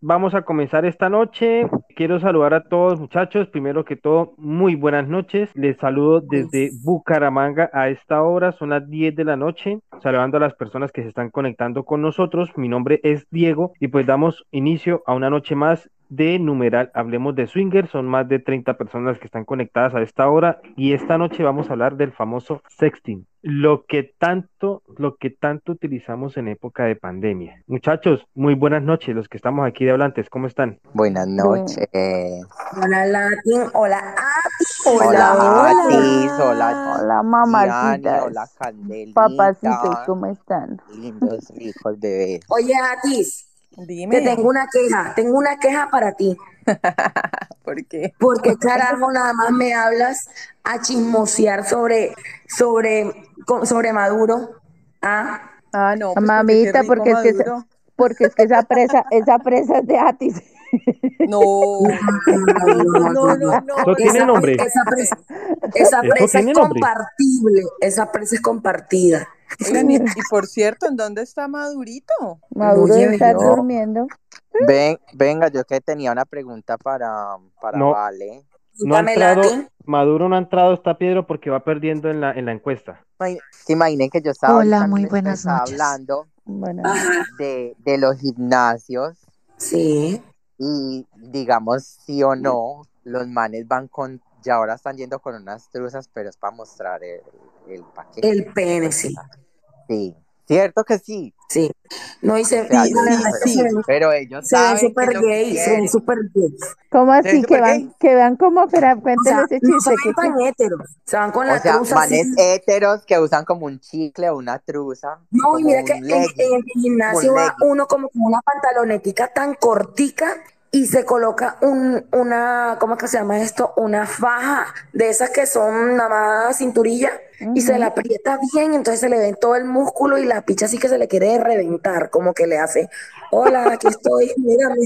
vamos a comenzar esta noche. Quiero saludar a todos muchachos. Primero que todo, muy buenas noches. Les saludo desde Bucaramanga a esta hora. Son las 10 de la noche. Saludando a las personas que se están conectando con nosotros. Mi nombre es Diego y pues damos inicio a una noche más de numeral Hablemos de Swinger. Son más de 30 personas que están conectadas a esta hora y esta noche vamos a hablar del famoso sexting. Lo que tanto, lo que tanto utilizamos en época de pandemia. Muchachos, muy buenas noches. Los que estamos aquí de hablantes, ¿cómo están? Buenas noches. Hola Latin, hola Atis. Hola, Atis, hola, Hola, mamacitas. hola, Candelita. Papacitos, ¿cómo están? Lindos, ricos bebés. Oye Atis, Dime. te tengo una queja, tengo una queja para ti. ¿Por qué? Porque carajo nada más me hablas a chismosear sobre, sobre, sobre Maduro. ¿Ah? Ah, no. pues Mamita, porque es que esa-. Porque es que esa presa, esa presa es de Atis. No. No, no, no, tiene Esa, nombre. esa presa, esa Eso presa es nombre. compartible, esa presa es compartida. Oigan, y, y por cierto, ¿en dónde está Madurito? Maduro Oye, yo- durmiendo. Ven, venga, yo que tenía una pregunta para, para No. Vale. No ha entrado. Maduro no ha entrado esta Pedro porque va perdiendo en la, en la encuesta. ¿Se imaginen que yo estaba Hola, muy les buenas estaba noches. hablando de, de los gimnasios sí. y digamos sí o no, los manes van con, ya ahora están yendo con unas truzas, pero es para mostrar el, el paquete. El pene, sí. Sí, cierto que sí. Sí. No, y se, O sea, y sí, que sí. ven- Pero ellos se ven saben lo que gay, se ven súper gay. ¿cómo ¿Se así? ven Que van, gay? que van como, espera, O cuéntale sea, ese no chiste. se que, ven tan héteros. Se van con O la sea, truza así. manes héteros que usan como un chicle o una truza. No, y mira que en, el gimnasio un va uno como con una pantalonetica tan cortica y se coloca un, una, ¿cómo es que se llama esto? Una faja de esas que son nada más cinturilla y se la aprieta bien, entonces se le ve todo el músculo y la picha así que se le quiere reventar, como que le hace, hola, aquí estoy, mírame.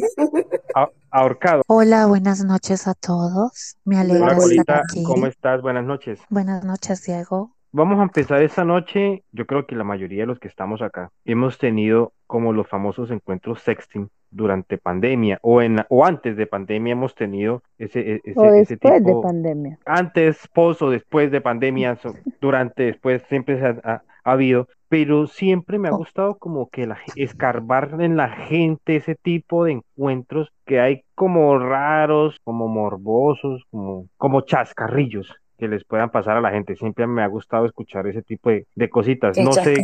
Ahorcado. Hola, buenas noches a todos. Me alegra Hola, Hola, estar Colita, aquí. ¿cómo estás? Buenas noches. Buenas noches, Diego. Vamos a empezar esta noche. Yo creo que la mayoría de los que estamos acá hemos tenido como los famosos encuentros sexting durante pandemia o en la- o antes de pandemia hemos tenido ese, e- ese, O ese después de tipo pandemia. antes, post o después de pandemia, so- durante, después, siempre se ha, ha- ha habido, pero siempre me ha Oh. gustado como que la, escarbar en la gente ese tipo de encuentros que hay como raros, como morbosos, como, como chascarrillos que les puedan pasar a la gente. Siempre me ha gustado escuchar ese tipo de, de cositas. ¿Qué No sé?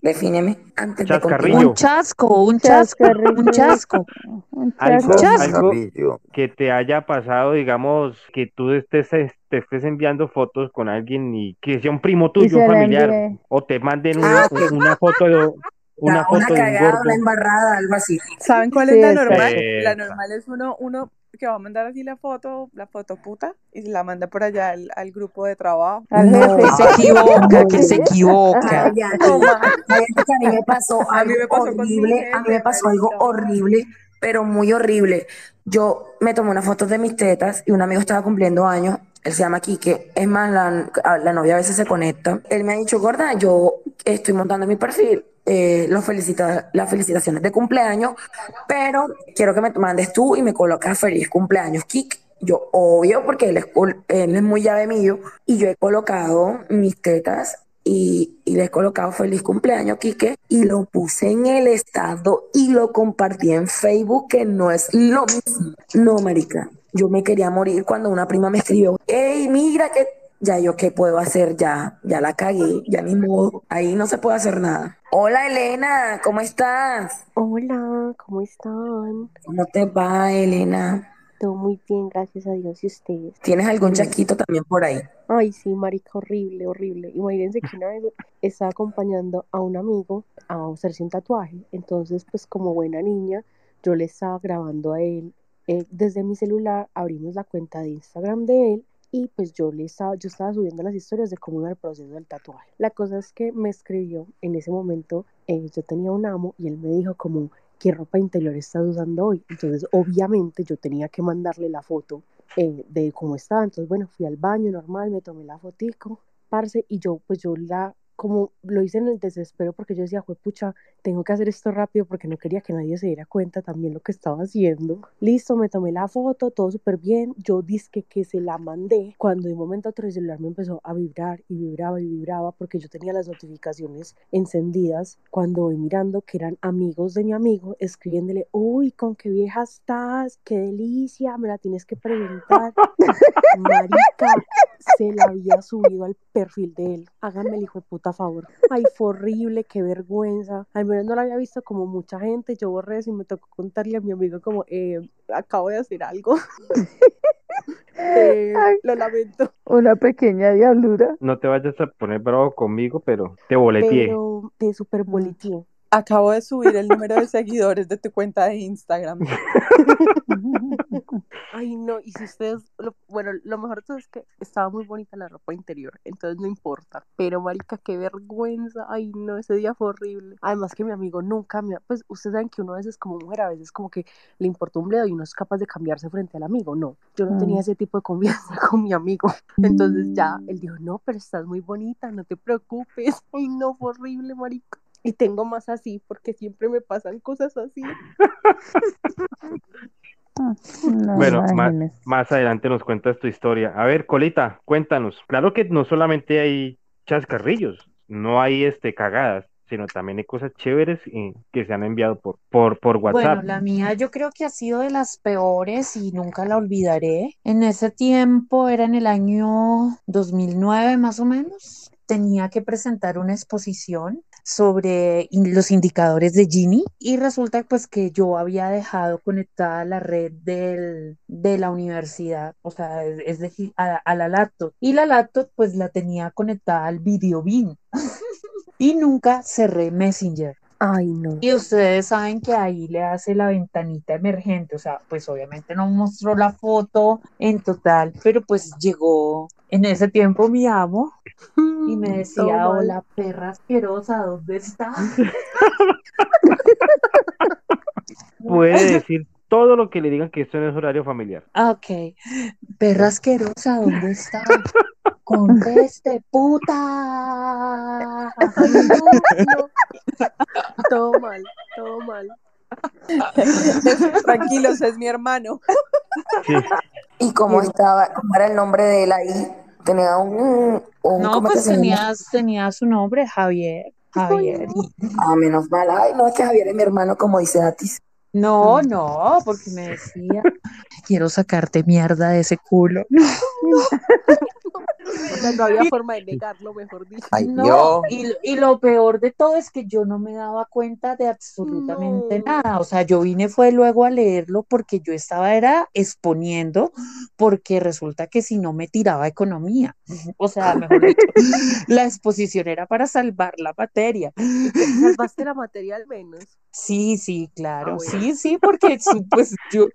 Defíneme antes de Chascarrillo. continuar. Un chasco, un chasco, un chasco. Un Algo- chasco. algo- que te haya pasado, digamos, que tú estés, te estés enviando fotos con alguien y que sea un primo tuyo, un familiar, o te manden Ah, una, una foto de una foto una de un cagada, gordo. una embarrada, algo así. ¿Saben cuál Sí, es la normal? La normal es uno, uno que va a mandar así la foto, la foto puta, y la manda por allá al, al grupo de trabajo. No. Que se equivoca, que se equivoca. No, a mí me pasó A mí algo me pasó horrible, a mí me pasó algo horrible, pero muy horrible. Yo me tomé una foto de mis tetas y un amigo estaba cumpliendo años, él se llama Quique, es más, la, la novia a veces se conecta. Él me ha dicho, gorda, yo estoy montando mi perfil, eh, los felicita, las felicitaciones de cumpleaños, pero quiero que me mandes tú y me colocas feliz cumpleaños, Kik. Yo, obvio, porque él es, él es muy llave mío, y yo he colocado mis tetas y, y le he colocado feliz cumpleaños, Quique, y lo puse en el estado y lo compartí en Facebook, que no es lo mismo. No, marica, yo me quería morir cuando una prima me escribió, hey, mira que ya yo qué puedo hacer, ya, ya la cagué, ya ni modo, ahí no se puede hacer nada. Hola Elena, ¿cómo estás? Hola, ¿cómo están? ¿Cómo te va, Elena? Todo muy bien, gracias a Dios y ustedes. ¿Tienes algún chasquito también por ahí? Ay, sí, marica, horrible, horrible. Imagínense que una vez estaba acompañando a un amigo a hacerse un tatuaje. Entonces, pues como buena niña, yo le estaba grabando a él. eh, desde mi celular abrimos la cuenta de Instagram de él y pues yo le estaba, yo estaba subiendo las historias de cómo iba el proceso del tatuaje. La cosa es que me escribió en ese momento, eh, yo tenía un amo y él me dijo como, ¿qué ropa interior estás usando hoy? Entonces, obviamente yo tenía que mandarle la foto eh, de cómo estaba. Entonces, bueno, fui al baño normal, me tomé la fotico, parce, y yo, pues yo la, como lo hice en el desespero porque yo decía, pucha, tengo que hacer esto rápido porque no quería que nadie se diera cuenta también lo que estaba haciendo. Listo, me tomé la foto, todo súper bien. Yo dije que se la mandé cuando de un momento a otro el celular me empezó a vibrar y vibraba y vibraba porque yo tenía las notificaciones encendidas cuando voy mirando que eran amigos de mi amigo escribiéndole, uy, con qué vieja estás, qué delicia, me la tienes que preguntar. Marica, se la había subido al perfil de él. Háganme el hijo de puta favor. Ay, fue horrible, qué vergüenza. Al menos no la había visto como mucha gente. Yo borré eso y me tocó contarle a mi amigo como, eh, acabo de hacer algo. Eh, Ay. lo lamento. Una pequeña diablura. No te vayas a poner bravo conmigo, pero te boleteé. Pero te super boleteé. Acabo de subir el número de seguidores de tu cuenta de Instagram. Ay, no, y si ustedes, lo- bueno, lo mejor de todo es que estaba muy bonita la ropa interior, entonces no importa. Pero, marica, qué vergüenza. Ay, no, ese día fue horrible. Además que mi amigo nunca me, pues ustedes saben que uno a veces como mujer, a veces como que le importa un bledo y uno es capaz de cambiarse frente al amigo. No, yo no tenía Mm. ese tipo de confianza con mi amigo. Entonces ya, él dijo, no, pero estás muy bonita, no te preocupes. Ay, no, fue horrible, marica. Y tengo más así, porque siempre me pasan cosas así. No, Bueno, imagínese. Más adelante nos cuentas tu historia. A ver, Colita, cuéntanos. Claro que no solamente hay chascarrillos, no hay este cagadas, sino también hay cosas chéveres eh, que se han enviado por, por, por Bueno, WhatsApp. la mía yo creo que ha sido de las peores y nunca la olvidaré. En ese tiempo, era en el año 2009 más o menos, tenía que presentar una exposición sobre in- los indicadores de Gini y resulta pues que yo había dejado conectada la red del, de la universidad, o sea, es, decir, a, a la laptop. Y la laptop pues la tenía conectada al video bin y nunca cerré Messenger. Ay, no. Y ustedes saben que ahí le hace la ventanita emergente, o sea, pues obviamente no mostró la foto en total, pero pues llegó en ese tiempo mi amo y me decía, Todo mal. hola perra asquerosa, ¿dónde estás? Puede decir todo lo que le digan que esto no es horario familiar. Ah, Ok, perra asquerosa, ¿dónde estás? Conteste, puta. Todo mal, todo mal. Tranquilos, es mi hermano. Sí. ¿Y cómo estaba? ¿Cómo era el nombre de él ahí? Tenía un, un No, ¿cómo es que pues llama? tenía, tenía su nombre, Javier. Javier. Ah, menos mal. Ay, no, es que Javier es mi hermano, como dice Atis. No, no, porque me decía, quiero sacarte mierda de ese culo. O sea, no había forma de negarlo, mejor dicho. Ay, No, y, y lo peor de todo es que yo no me daba cuenta de absolutamente No. nada. O sea, yo vine fue luego a leerlo porque yo estaba era exponiendo, porque resulta que si no me tiraba economía. O sea, mejor dicho, la exposición era para salvar la materia. Salvaste la materia al menos. Sí, sí, claro, Ah, bueno. sí, sí, porque pues yo,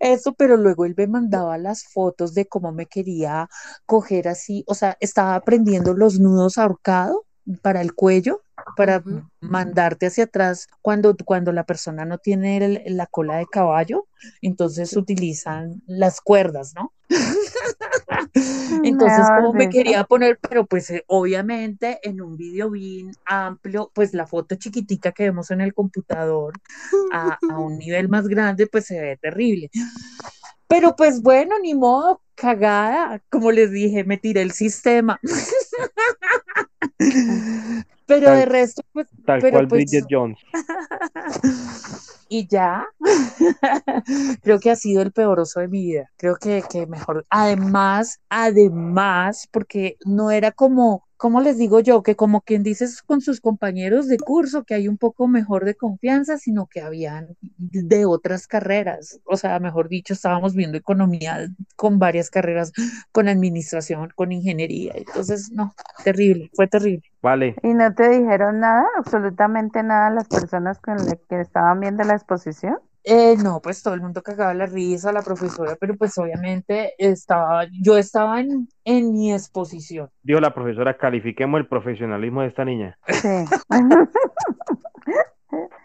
eso, pero luego él me mandaba las fotos de cómo me quería coger así, o sea, estaba aprendiendo los nudos ahorcado para el cuello, para mandarte hacia atrás cuando, cuando la persona no tiene el- la cola de caballo, entonces utilizan las cuerdas, ¿no? Entonces, como me quería poner, pero pues eh, obviamente en un video bien amplio, pues la foto chiquitica que vemos en el computador a, a un nivel más grande, pues se ve terrible. Pero pues bueno, ni modo, cagada, como les dije, me tiré el sistema. Pero Tal- de resto, pues, Tal pero cual pues, Bridget Jones. y ya, creo que ha sido el peor oso de mi vida. Creo que, que mejor. Además, además, porque no era como, ¿cómo les digo yo? Que como quien dices con sus compañeros de curso, que hay un poco mejor de confianza, sino que habían de otras carreras. O sea, mejor dicho, estábamos viendo economía con varias carreras, con administración, con ingeniería. Entonces, no, terrible, fue terrible. Vale. ¿Y no te dijeron nada, absolutamente nada las personas con las que estaban viendo la exposición? Eh, no, pues todo el mundo cagaba la risa, la profesora, pero pues obviamente estaba, yo estaba en, en mi exposición. Dijo la profesora, califiquemos el profesionalismo de esta niña. Sí.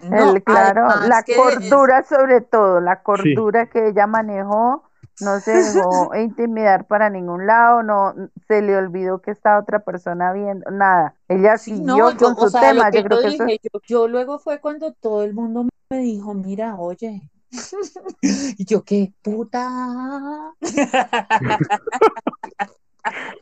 No, El, claro, la que- cordura sobre todo, la cordura que ella manejó No se dejó intimidar para ningún lado, no se le olvidó que está otra persona viendo, nada. Ella Sí, siguió no, yo, con o su sea, lo tema. Yo creo que eso dije, yo, yo luego fue cuando todo el mundo me dijo, mira, oye, y yo, qué puta.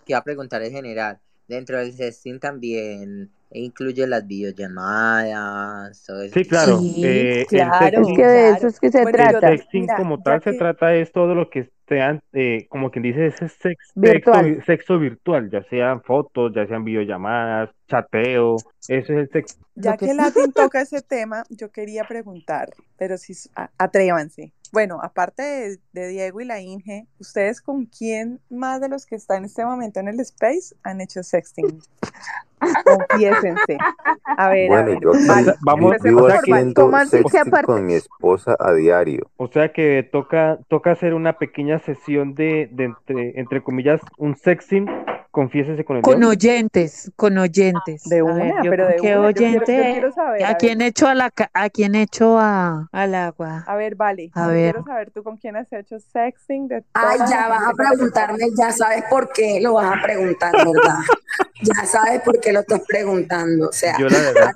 Que iba a preguntar en general. Dentro del sexting también incluye las videollamadas, todo ese Sí, claro. Sí, eh, el Claro, es que de eso es que se Bueno, el trata. sexting mira, como tal se trata es todo lo que sean, eh, como quien dice, ese sex, sexo, Virtual. vi- sexo virtual, ya sean fotos, ya sean videollamadas, chateo, eso es el sexo. ya que. Latin toca ese tema, yo quería preguntar, pero sí, s- a- atrévanse. Bueno, aparte de, de Diego y la Inge, ¿ustedes con quién más de los que están en este momento en el space han hecho sexting? Confiésense. A ver, a Bueno, ver, yo aquí vale, vamos- vivo con mi esposa a diario. O sea que toca, toca hacer una pequeña sesión de, de entre, entre comillas, un sexting, confiésese con el Con oyentes, con oyentes. De ver, una, yo pero de qué una, yo quiero, yo oyente, quiero saber, a ¿a ver, quién echo a la, a quién echo a, al agua? a ver, vale, A ver. quiero saber tú con quién has hecho sexting de Ay, ya vas a preguntarme, ya sabes por qué lo vas a preguntar, ¿verdad? Ya sabes por qué lo estás preguntando. O sea, Yo la verdad,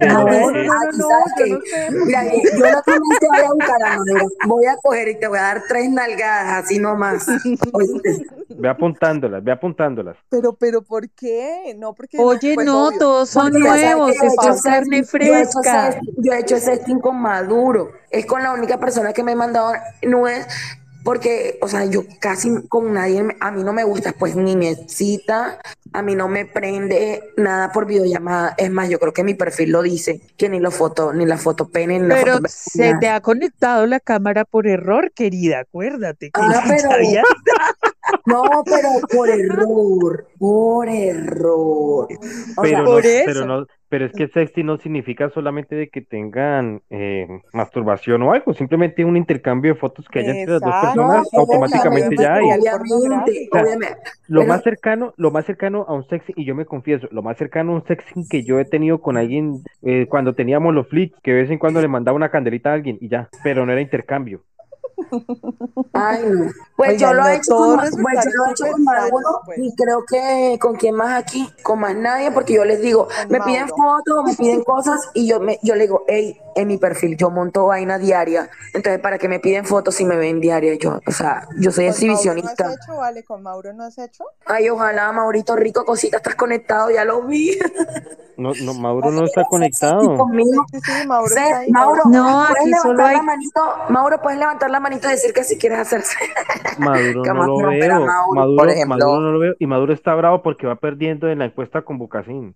No, no, no, no, mira, yo no solamente voy a buscar a voy a coger y te voy a dar tres nalgadas, así nomás. ¿oíste? ve apuntándolas, ve apuntándolas. Pero, pero, ¿por qué? No, porque no, Oye, pues no, obvio. todos son nuevos, esto es carne sexting, yo he hecho fresca. yo he hecho sexting con Maduro. Es con la única persona que me ha mandado nudes, porque, o sea, yo casi con nadie, me- a mí no me gusta, pues ni me excita, a mí no me prende nada por videollamada. Es más, yo creo que mi perfil lo dice, que ni los fotos, ni la foto pene, ni la Pero foto se te ha conectado la cámara por error, querida, acuérdate que Ah, pero, no, pero por error, por error. O sea, Pero no, por pero no, pero es que el sexting no significa solamente de que tengan eh, masturbación o algo, simplemente un intercambio de fotos que haya entre las dos personas, automáticamente ya hay. obviamente, sea, obviamente. Lo Pero- más cercano, lo más cercano a un sexting, y yo me confieso, lo más cercano a un sexting que yo he tenido con alguien eh, cuando teníamos los flicks, que de vez en cuando le mandaba una candelita a alguien y ya, pero no era intercambio. Ay, no. Pues Oigan, yo lo no, he hecho con, pues yo lo he hecho con Maduro pues. y creo que con quién más aquí, con más nadie, porque yo les digo, Con me piden Mauro. fotos, me piden cosas y yo me, yo le digo, hey, en mi perfil yo monto vaina diaria, entonces para que me piden fotos si me ven diaria, yo, o sea, yo soy ¿Con Mauro no has exhibicionista. hecho, vale? ¿Con Mauro no has hecho? Ay, ojalá, Maurito Rico, cosita, estás conectado, ya lo vi. No, no, Mauro no está conectado. conmigo. Sí, sí, Mauro Sí, está ahí. Mauro, No, puedes aquí solo levantar hay- la manito, Mauro, puedes levantar la manito y decir que si quieres hacerse. Maduro no lo veo. Mauro. Maduro, Por ejemplo- Maduro no lo veo. Y Maduro está bravo porque va perdiendo en la encuesta con.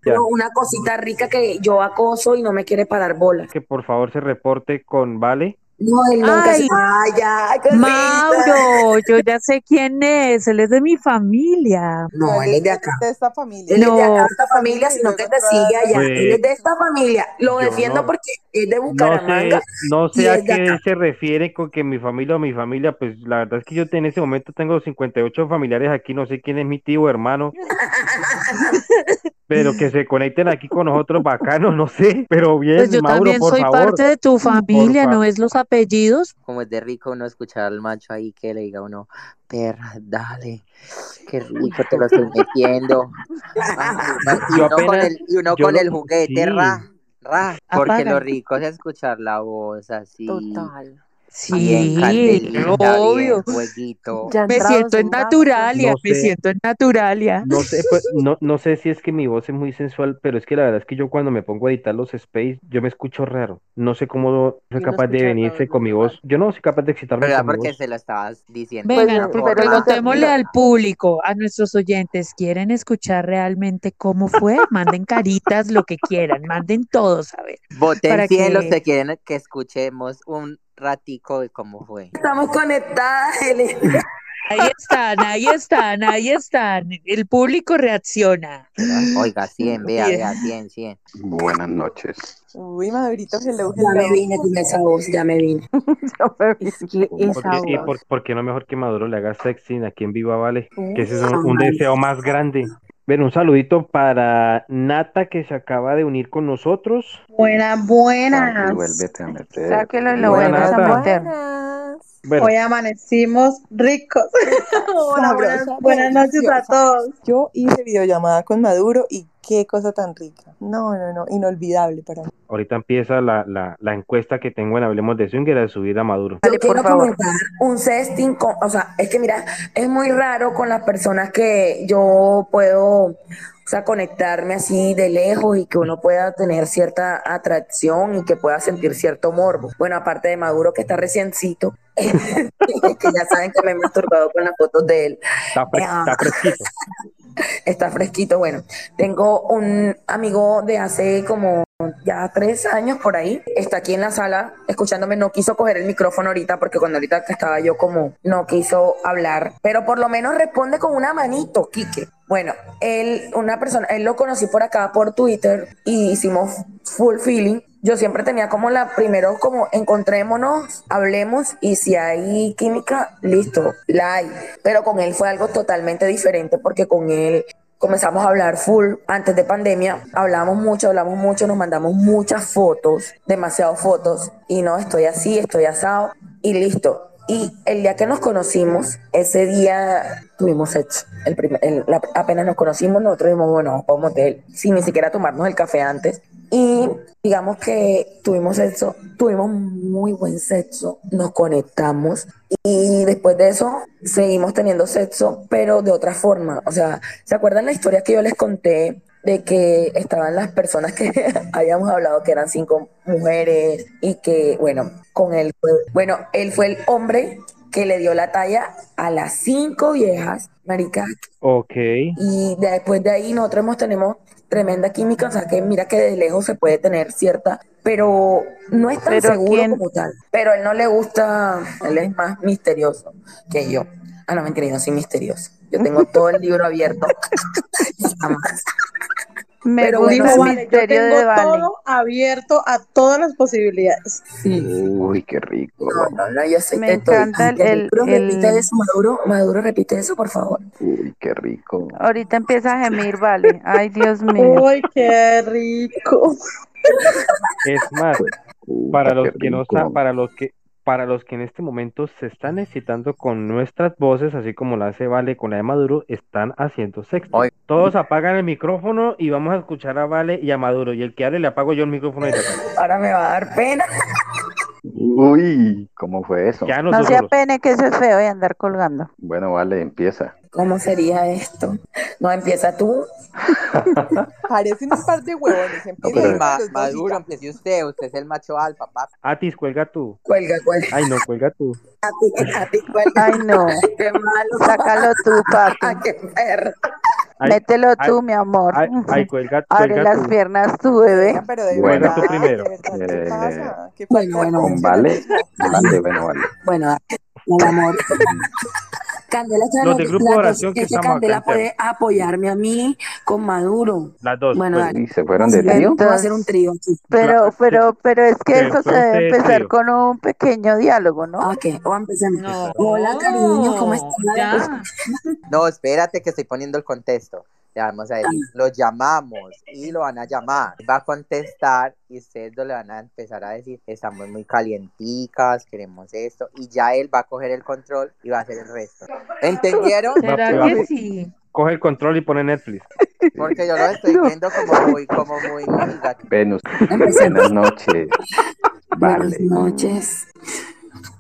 Pero una cosita rica que yo acoso y no me quiere parar bolas. Que por favor se reporte con Vale. No, él nunca Ay. se... Ay, ya, cosita. Mauro, yo ya sé quién es, él es de mi familia. No, él es de acá. De esta familia. Él es de acá, No. de esta familia, sino que te sigue allá. Pues, Él es de esta familia. Lo defiendo no- porque es de No sé, Bucaramanga. no sé a qué acá. se refiere con que mi familia o mi familia, pues la verdad es que yo en ese momento tengo 58 familiares aquí, no sé quién es mi tío o hermano, pero que se conecten aquí con nosotros bacanos, no sé, pero bien, Pues yo Mauro, también por soy favor. parte de tu familia, fa- ¿no es los apellidos? Como es de rico uno escuchar al macho ahí que le diga a uno, perra, dale, qué rico te lo estoy metiendo. Y uno con el, y uno con lo- el juguete, sí. ra, ra. Porque Apaga. lo rico es escuchar la voz así. Total. Sí, obvio. Me siento en. Naturalia, No me sé. siento en Naturalia. No sé, pues, no, no sé si es que mi voz es muy sensual, pero es que la verdad es que yo cuando me pongo a editar los space, yo me escucho raro. No sé cómo soy capaz de venirse con mi voz. Yo no soy capaz de excitarme mi porque voz. se lo estabas diciendo. Pues, te- preguntémosle al público, a nuestros oyentes, ¿quieren escuchar realmente cómo fue? Manden caritas, lo que quieran, manden todos, a ver. Voten para 100 los que- que quieren que escuchemos un ratico de cómo fue. Estamos conectadas, Elena. Ahí están, ahí están, ahí están. El público reacciona. Oiga, 100, vea, vea, 100, 100. Buenas noches. Uy, Madurito, hello, Ya me hello. vine con esa voz, ya me vine. Yo me vi. Es que ¿Por qué, y por, por qué no mejor que Maduro le haga sexting aquí en Viva Vale? Que ese es un deseo más grande. Bueno, un saludito para Nata que se acaba de unir con nosotros. Buenas, buenas. vuélvete a meter. Sáquelo y lo vuelves a meter. Bueno, Hoy amanecimos ricos. Hola, buenas, Sabrosa, buenas noches a todos. Yo hice videollamada con Maduro y qué cosa tan rica. No, no, no, inolvidable para mí. ahorita empieza la, la, la encuesta que tengo en Hablemos de Swinger de subir a Maduro. Dale, por quiero favor. comentar un sexting con, o sea, es que mira, es muy raro con las personas que yo puedo, o sea, conectarme así de lejos y que uno pueda tener cierta atracción y que pueda sentir cierto morbo. Bueno, aparte de Maduro que está reciencito, que ya saben que me he masturbado con las fotos de él. Está, Ah. está fresquito. Está fresquito. Bueno, tengo un amigo de hace como ya tres años por ahí. Está aquí en la sala escuchándome. No quiso coger el micrófono ahorita porque cuando ahorita estaba yo como no quiso hablar. Pero por lo menos responde con una manito, Quique. Bueno, él, una persona, él lo conocí por acá por Twitter y hicimos full feeling. Yo siempre tenía como la primero como encontrémonos, hablemos y si hay química, listo, la hay. Pero con él fue algo totalmente diferente porque con él comenzamos a hablar full antes de pandemia. Hablamos mucho, hablamos mucho, nos mandamos muchas fotos, demasiadas fotos y no, estoy así, estoy asado y listo. Y el día que nos conocimos, ese día tuvimos sexo. El primer- el- apenas nos conocimos, nosotros dijimos, bueno, vamos para un motel, sin ni siquiera tomarnos el café antes. Y digamos que tuvimos sexo, tuvimos muy buen sexo, nos conectamos y después de eso seguimos teniendo sexo, pero de otra forma. O sea, ¿se acuerdan la historia que yo les conté de que estaban las personas que habíamos hablado que eran cinco mujeres y que, bueno, con él bueno, él fue el hombre que le dio la talla a las cinco viejas, marica, Ok. y después de ahí nosotros hemos, tenemos tremenda química, o sea que mira que de lejos se puede tener cierta, pero no es tan seguro ¿quién? como tal. Pero a él no le gusta, él es más misterioso que yo. Ah, no, mentira, yo no soy misterioso. Yo tengo todo el libro abierto. Jamás. Me Pero gusta Dijo, vale, yo tengo de Vale. todo abierto a todas las posibilidades. Sí. Uy, qué rico. No, no, no, yo soy Me encanta el- el- Maduro repite eso, Maduro, Maduro repite eso, por favor. Uy, qué rico. Ahorita empieza a gemir, Vale. Ay, Dios mío. Uy, qué rico. Es más, Uy, para los que no rico. sa- para los que para los que en este momento se están excitando con nuestras voces, así como la hace Vale con la de Maduro, están haciendo sexo. Todos apagan el micrófono y vamos a escuchar a Vale y a Maduro. Y el que hable le apago yo el micrófono y Ahora me va a dar pena. Uy, ¿cómo fue eso? ya No se apene que eso es feo y andar colgando. Bueno, vale, empieza. ¿Cómo sería esto? No empieza tú. Parecen un par de huevones. Empieza Ma- Maduro, empiece usted, usted es el macho alfa, papi. Atis, cuelga tú. Cuelga, cuelga. Ay, no, cuelga tú. A ti, a ti, cuelga. Ay, no. Qué malo. Sácalo tú, Ah, papi. qué perro. Ay, Mételo ay, tú, mi amor. ay, ay, cuelga, Abre cuelga las tú. piernas tú, bebé. Oigan, pero de Bueno, verdad, tú primero. de verdad, ¿qué Eh, pasa? ¿Qué Bueno, bueno, Con vale, vale, bueno, vale. Bueno, mi amor. Candela, ¿sabes Los lo del grupo de oración que es que estamos acá Candela internos. puede apoyarme a mí con Maduro. Las dos. Bueno, pues. ¿Y se fueron de trío? A hacer un trío aquí. Pero, pero, pero es que eso se debe empezar trío. con un pequeño diálogo, ¿no? Ok, o empecemos. No, Hola, cariño, ¿cómo estás? No, espérate que estoy poniendo el contexto. Ya vamos a decir, lo llamamos y lo van a llamar. Va a contestar y ustedes dos le van a empezar a decir, estamos muy calienticas, queremos esto. Y ya él va a coger el control y va a hacer el resto. ¿Entendieron? ¿Será que sí? Coge el control y pone Netflix. Porque yo lo estoy viendo como muy, como muy. Venus, buenas noches. Buenas Vale, noches.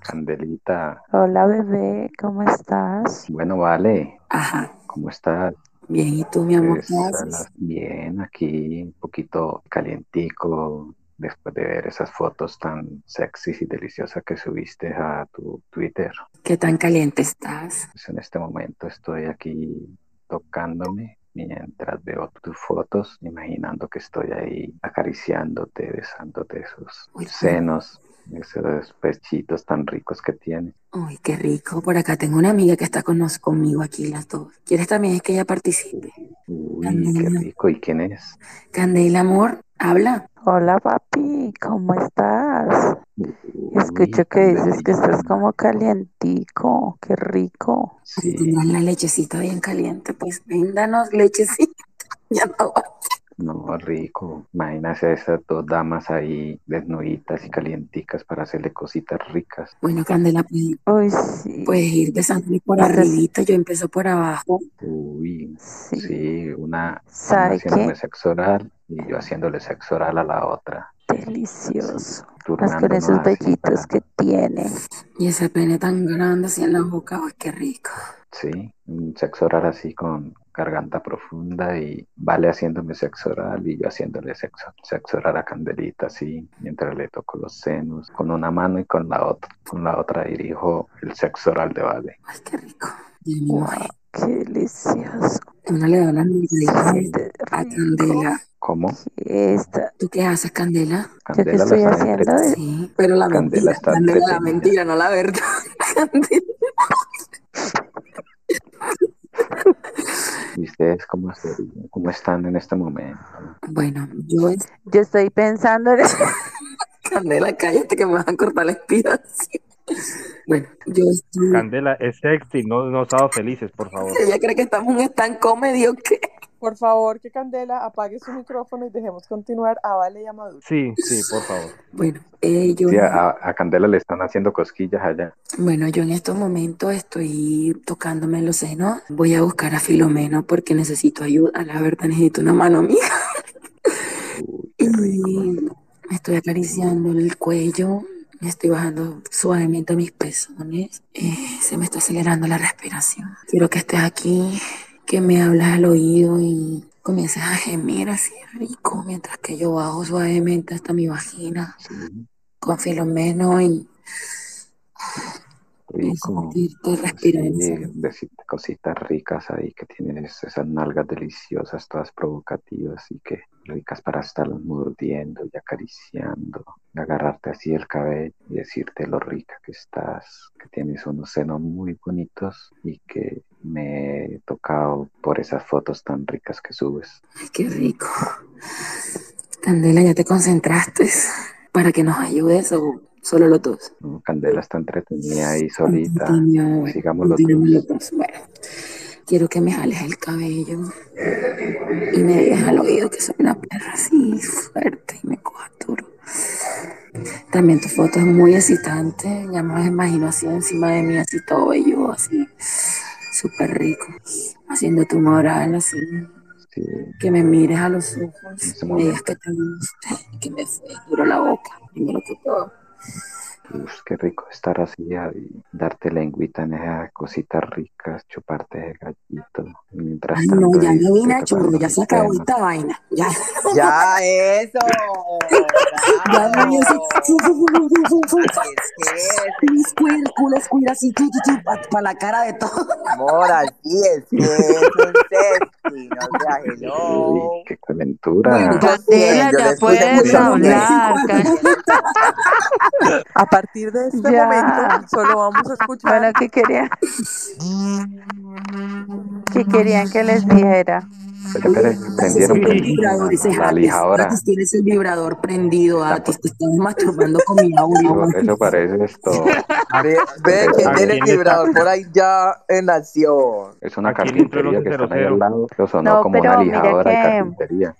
Candelita. Hola, bebé, ¿cómo estás? Bueno, vale, Ajá. ¿cómo estás? Bien, ¿y tú, mi amor, qué haces? bien, aquí un poquito calientico después de ver esas fotos tan sexys y deliciosas que subiste a tu Twitter. ¿Qué tan caliente estás? Pues en este momento estoy aquí tocándome mientras veo tus fotos, imaginando que estoy ahí acariciándote, besándote esos Uy, senos, esos pechitos tan ricos que tienes. Uy, qué rico. Por acá tengo una amiga que está con nos- conmigo aquí, las dos. ¿Quieres también que ella participe? Uy, qué rico. ¿Y quién es? Candela, amor, habla. Hola, papi, ¿cómo estás? Escucho que dices que estás como calientico, qué rico. Sí, tendrás la lechecita bien caliente. Pues ven, danos lechecita. Ya no aguanto. No, rico. Imagínese a esas dos damas ahí desnuditas y calienticas para hacerle cositas ricas. Bueno, Candela, pues, Uy, sí. puedes ir besándome por res- arribita, yo empiezo por abajo. Uy, Sí. sí, una, una ¿Sabe haciéndome qué? sexo oral y yo haciéndole sexo oral a la otra. Delicioso. Más con turnándonos esos así vellitos para- que tiene. Y ese pene tan grande así en la boca, ¡ay, qué rico! Sí, un sexo oral así con garganta profunda y vale haciéndome sexo oral y yo haciéndole sexo, sexo oral a Candelita así, mientras le toco los senos con una mano y con la otra, con la otra dirijo el sexo oral de Vale. ¡Ay, qué rico! Wow, qué delicioso. Uno le da Siente a. Candela. ¿Cómo? Esta. ¿Tú qué haces, Candela? ¿Yo qué Candela la estoy haciendo? De- Sí, pero la Candela mentira, está Candela, la mentira, no la verdad. Candela. Ustedes cómo, se- cómo están en este momento? Bueno, yo es Yo estoy pensando en Candela, cállate que me vas a cortar la inspiración. Bueno, yo estoy. Candela, es sexy, no, no sábados felices, por favor. Ella cree que estamos en un stand comedy o qué. Por favor, que Candela apague su micrófono y dejemos continuar a Vale y a Maduro. Sí, sí, por favor. Bueno, eh, yo, Sí, a, a Candela le están haciendo cosquillas allá. bueno, yo en estos momentos estoy tocándome los senos. Voy a buscar a Filomeno porque necesito ayuda. La verdad, necesito una mano amiga. Uy, qué rico. Y me estoy acariciando el cuello. Me estoy bajando suavemente mis pezones. Eh, se me está acelerando la respiración. Quiero que estés aquí, que me hables al oído y comiences a gemir así rico mientras que yo bajo suavemente hasta mi vagina Sí, con Filomeno y y rico. sentirte respirar. Sí, decirte cositas ricas ahí que tienes esas nalgas deliciosas, todas provocativas y que ricas para estarlas mordiendo y acariciando, y agarrarte así el cabello y decirte lo rica que estás, que tienes unos senos muy bonitos y que me he tocado por esas fotos tan ricas que subes. Ay, qué rico. Candela, ¿ya te concentraste para que nos ayudes o solo los dos? Candela está entretenida ahí solita. Sigamos los dos. Bueno, quiero que me jales el cabello. Y me digas al oído que soy una perra así fuerte y me coja duro. También tu foto es muy excitante, ya me imagino así encima de mí, así todo bello, así súper rico, haciendo tu moral así, Sí, que me mires a los ojos y me digas que te gusta que me fue duro la boca, primero que todo. Uf, qué rico estar así y darte lengüita en esas cositas ricas, chuparte ese gallito. Mientras Ay, tanto, no, ya me vine a tocando ya se acabó esta vaina, ya. Ya, eso. Ya me vine así, fu, fu, fu, fu, fu, fu, fu. ¿Qué es culo square, así, para la cara de todo. Amor, así es que es un hello. Qué calentura. Candela, ya puedes hablar. A partir de este Ya. momento, solo vamos a escuchar. Bueno, ¿qué querían? ¿Qué querían que les dijera? Espere, prendieron, el prendieron vibrador, ese la, lijadora. Atis, tienes el vibrador prendido, Atis, te estás masturbando con mi Eso, audio. eso parece esto. Ve, ¿A tiene el vibrador por ahí ya en la acción. Es una carpintería que está ahí 1100. al lado. Eso sonó No, como pero una mira lijadora de que- carpintería.